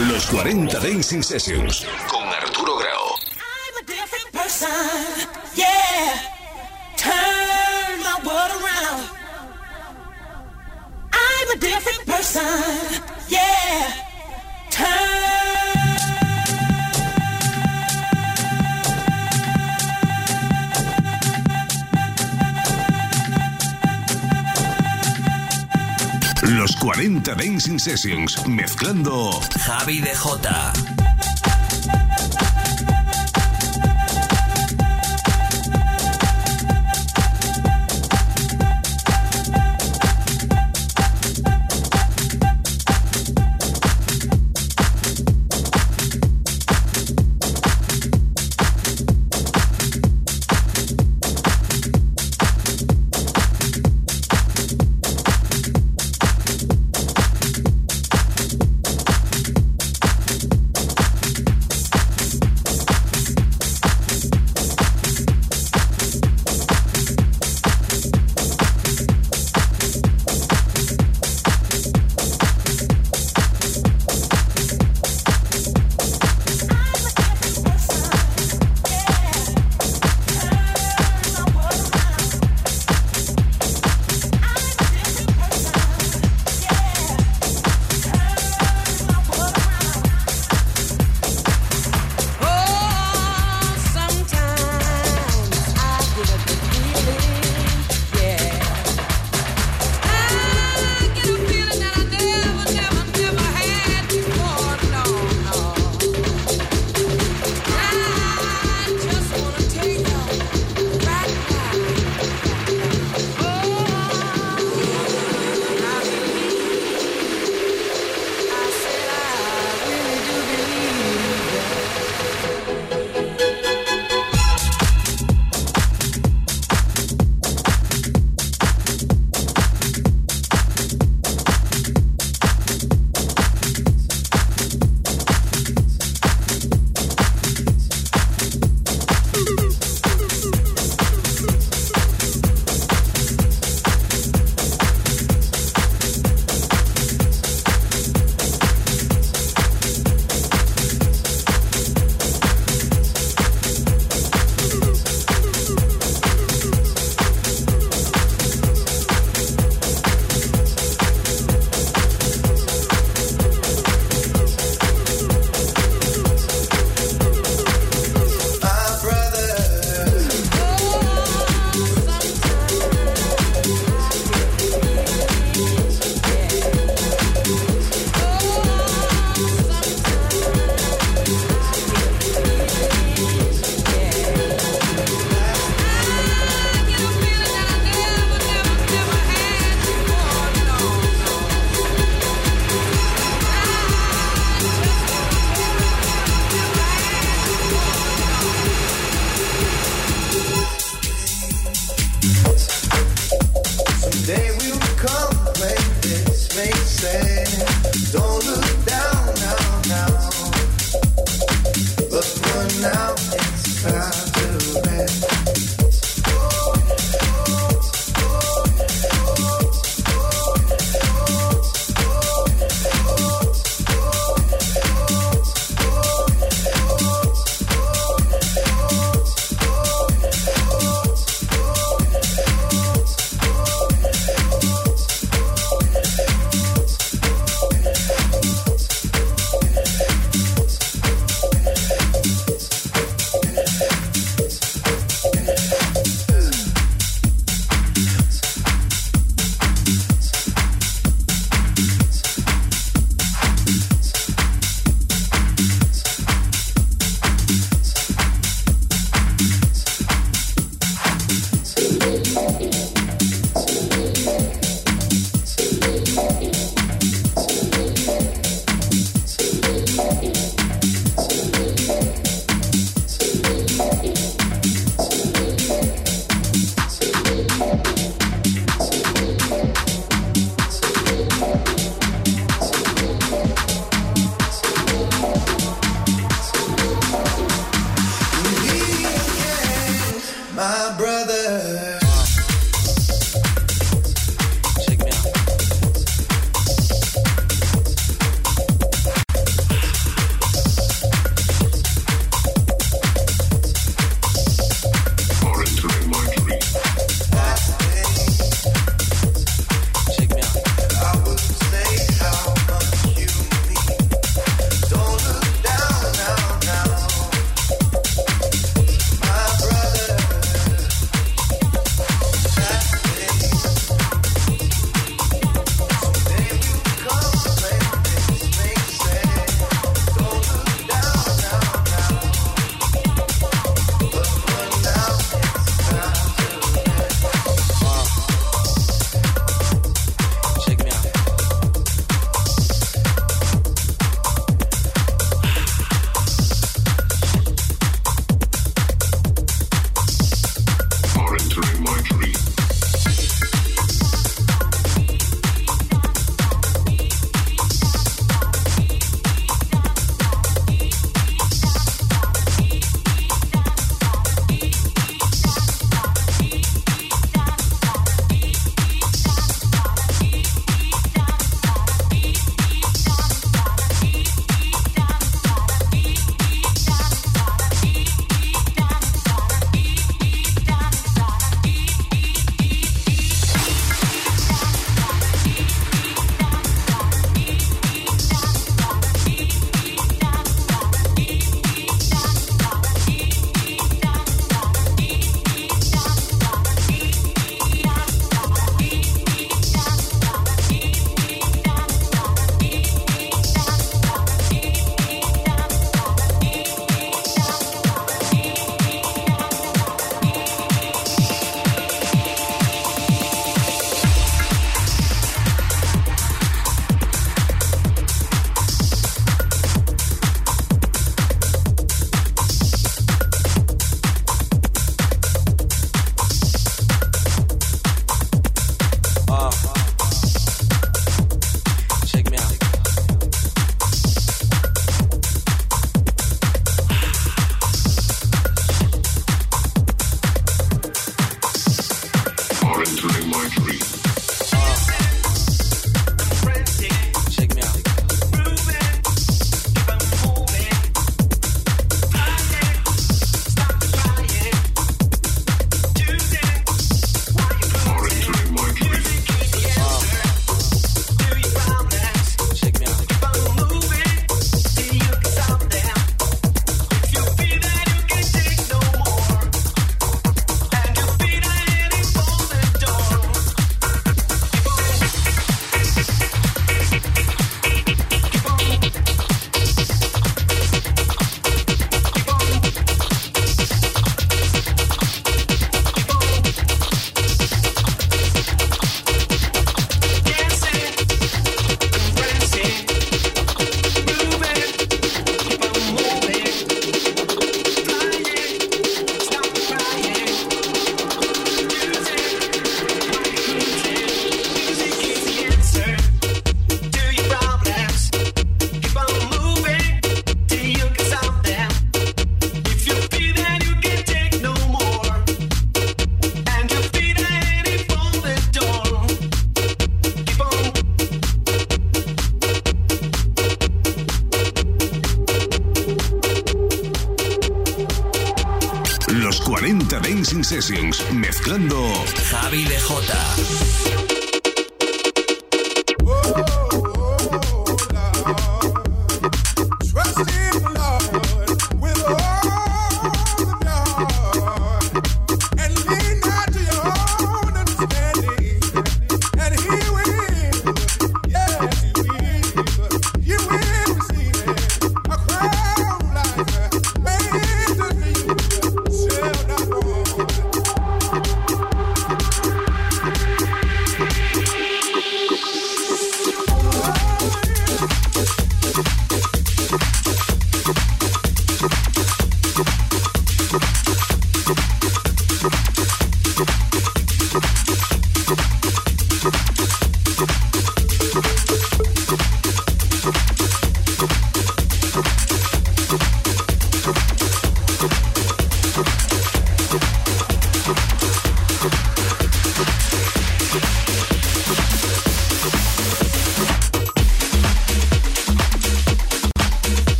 Los 40 Dancing Sessions con Arturo Grau. I'm a different person. Yeah. Turn my world around. I'm a different person. Yeah. Los 40 Dancing Sessions, mezclando Javi de Jota.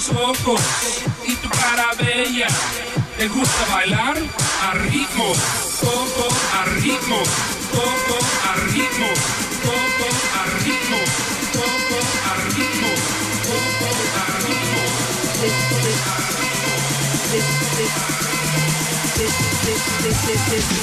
los y tu cara bella. ¿Te gusta bailar? A ritmo, poco a ritmo, poco a ritmo, poco a ritmo, poco a ritmo, poco a ritmo, poco a ritmo.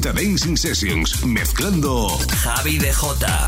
The Dancing Sessions, mezclando Javi de Jota.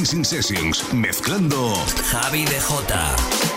Dancing Sessions, mezclando Javi de Jota.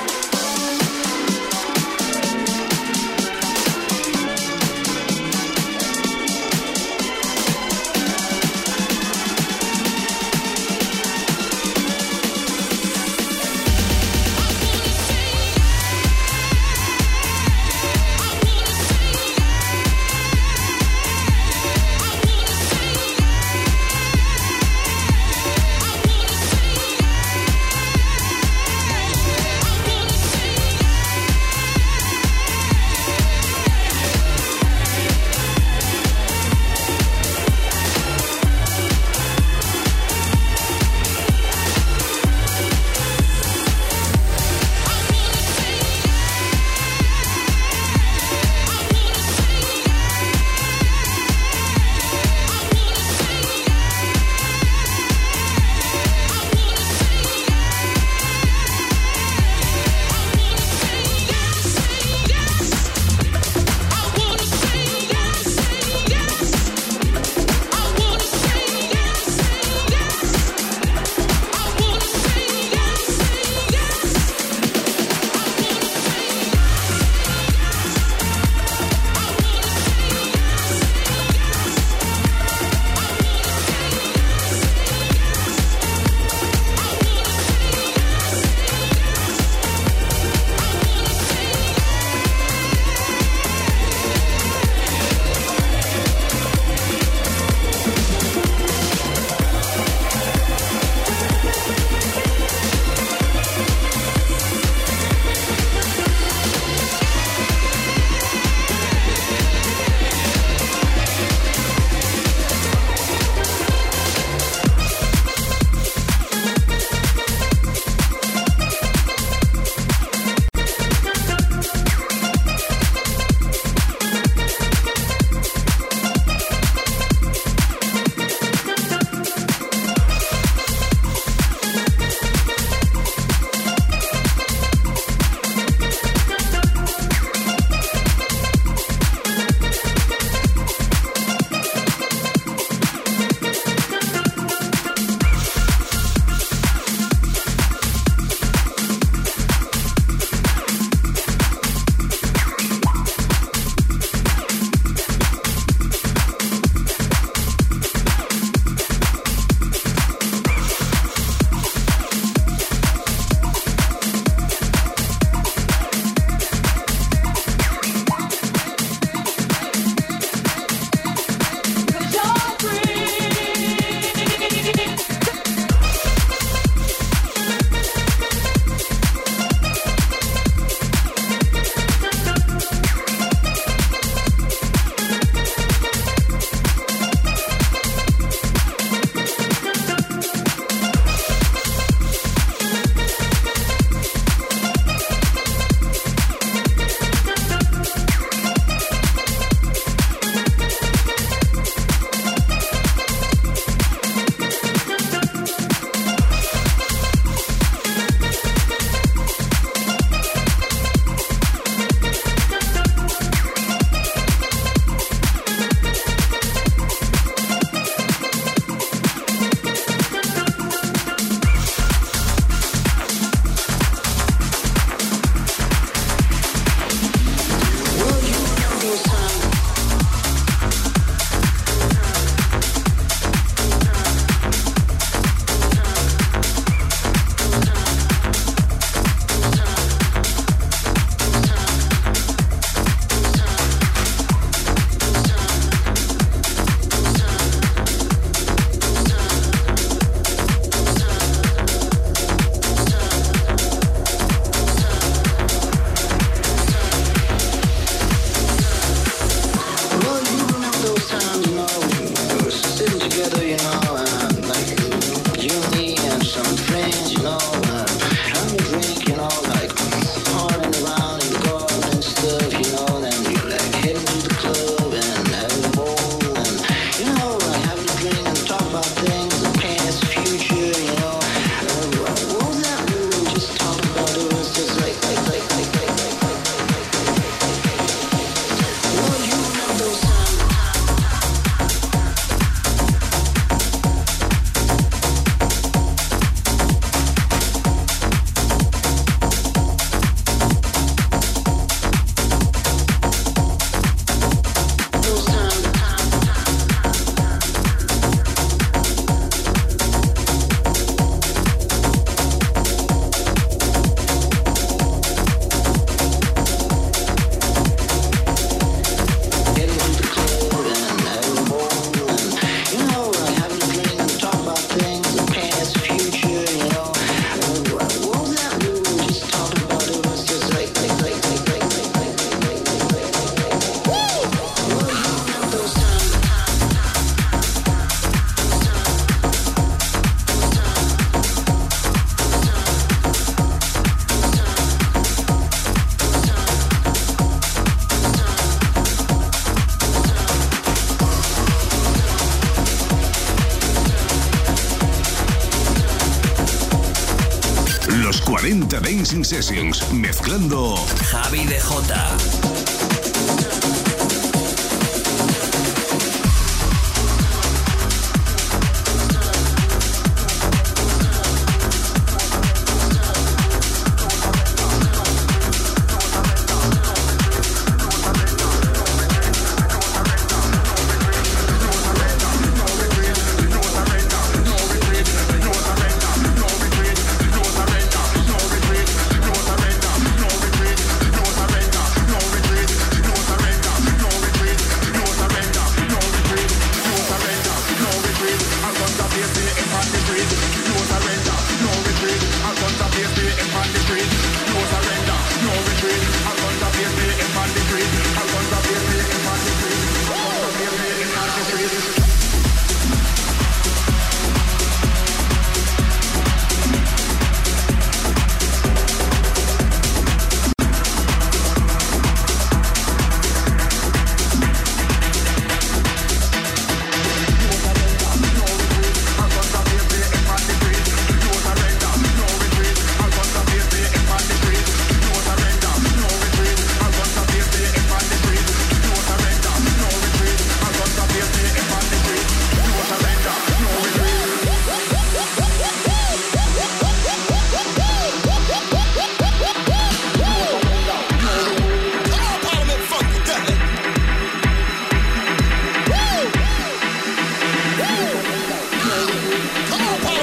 Dancing Sessions, mezclando Javi de Jota.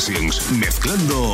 Sessions, mezclando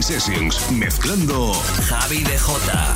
Sessions, mezclando Javi de Jota.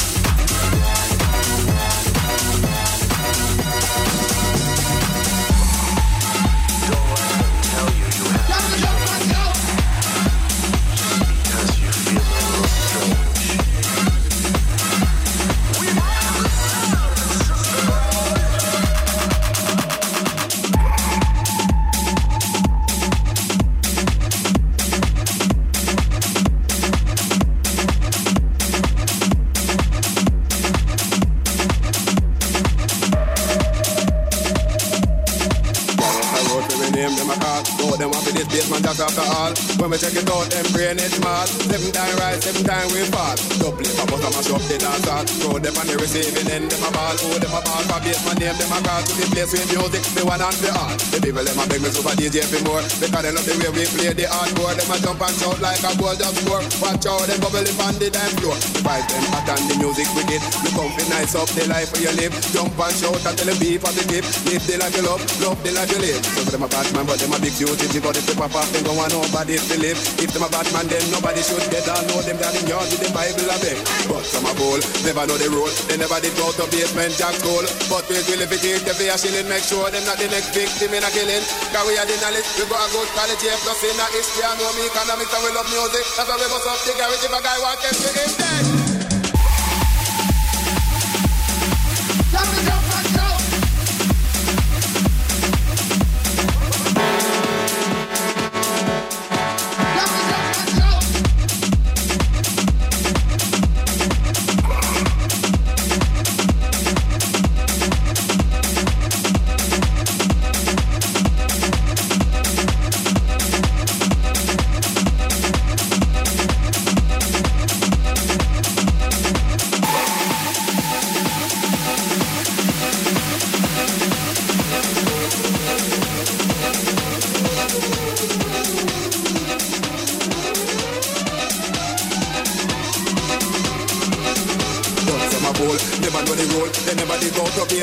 at all. When we check it out, them brain is smart. Seven time right, seven time we fast. Double it, I must have mash up the dance hall. Throw them on the receiving end, them a ball. Oh, them a ball, for base, my name, them a call. To the place with music, the one and the art. The people, them a beg me super DJ for more. Because they love the way we play the hardcore. Them a jump and shout like a goal just score. Watch out, them bubble up on the dance floor. The them hot and the music we get. We The comfy nice up, the life where you live. Jump and shout until the beat for the dip. Live the life you love, love the life you live. So them a bad man, but them a big duty. But if they pop off, they go on over this to If them a bad man, then nobody should get better know them down in yard with them Bible of beg. But some a bowl, never know the rule. They never did go to basement jack school. But we will if it is, if we are shilling, make sure them not the next victim in a killing. Cause we are the knowledge, we got a good college, yeah, plus in a history, I know me economics and we love music. That's why we bust up the garage if a guy walk in, to him dead.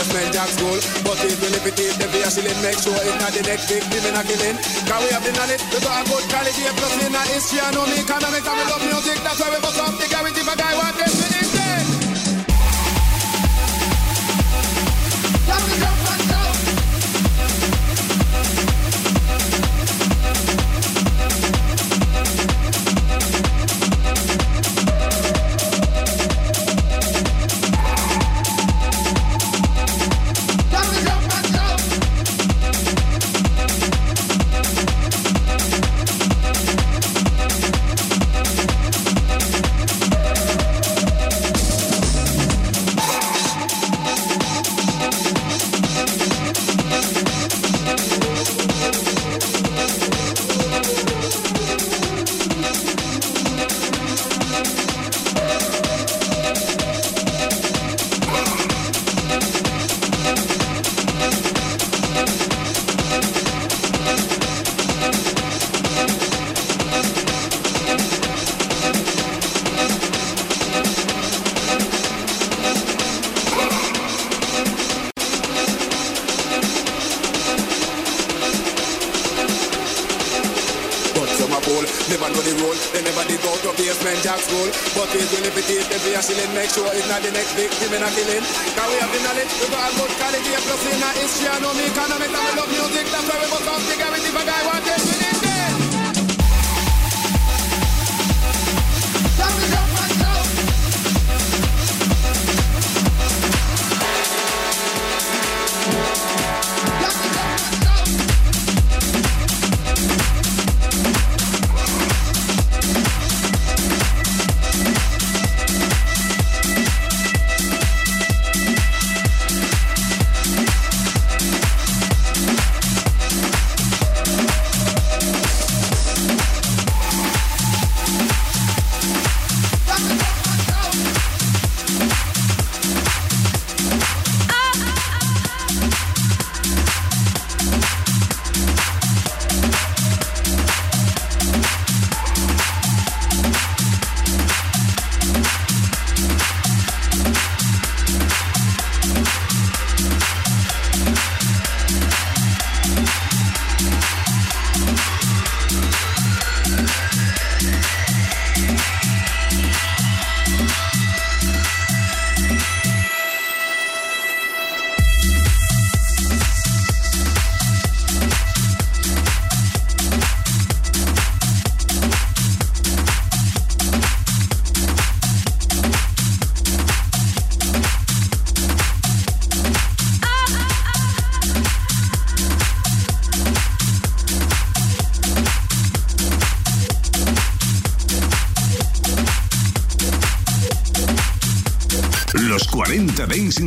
basement jack school. But if we live it in the beer make sure it's not the next big women are killing. we have been on it, we got a good quality, plus in our history, I know me economics, and we love music, that's why we bust up the guarantee for guy, what this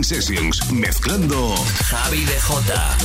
Sessions, mezclando Javi de Jota.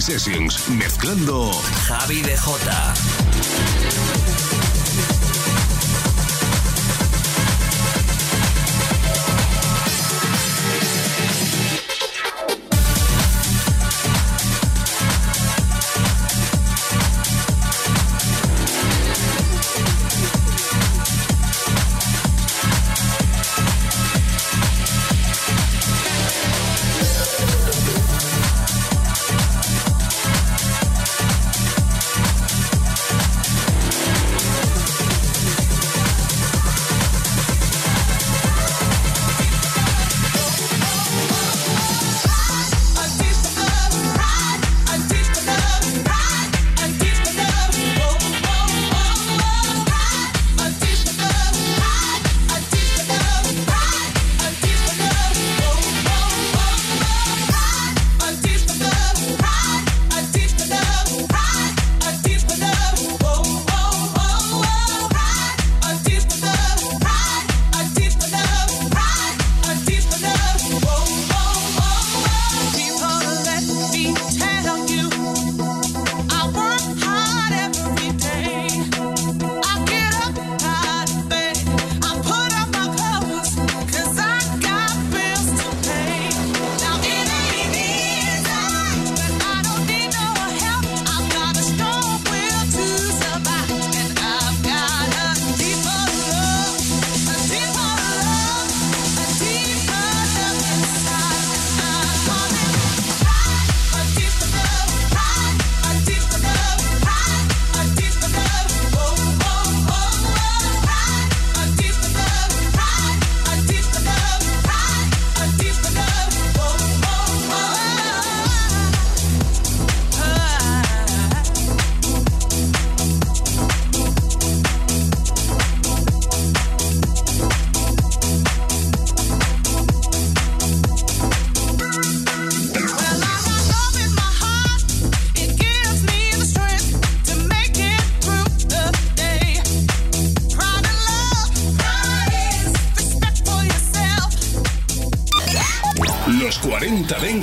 Sessions, mezclando Javi de Jota.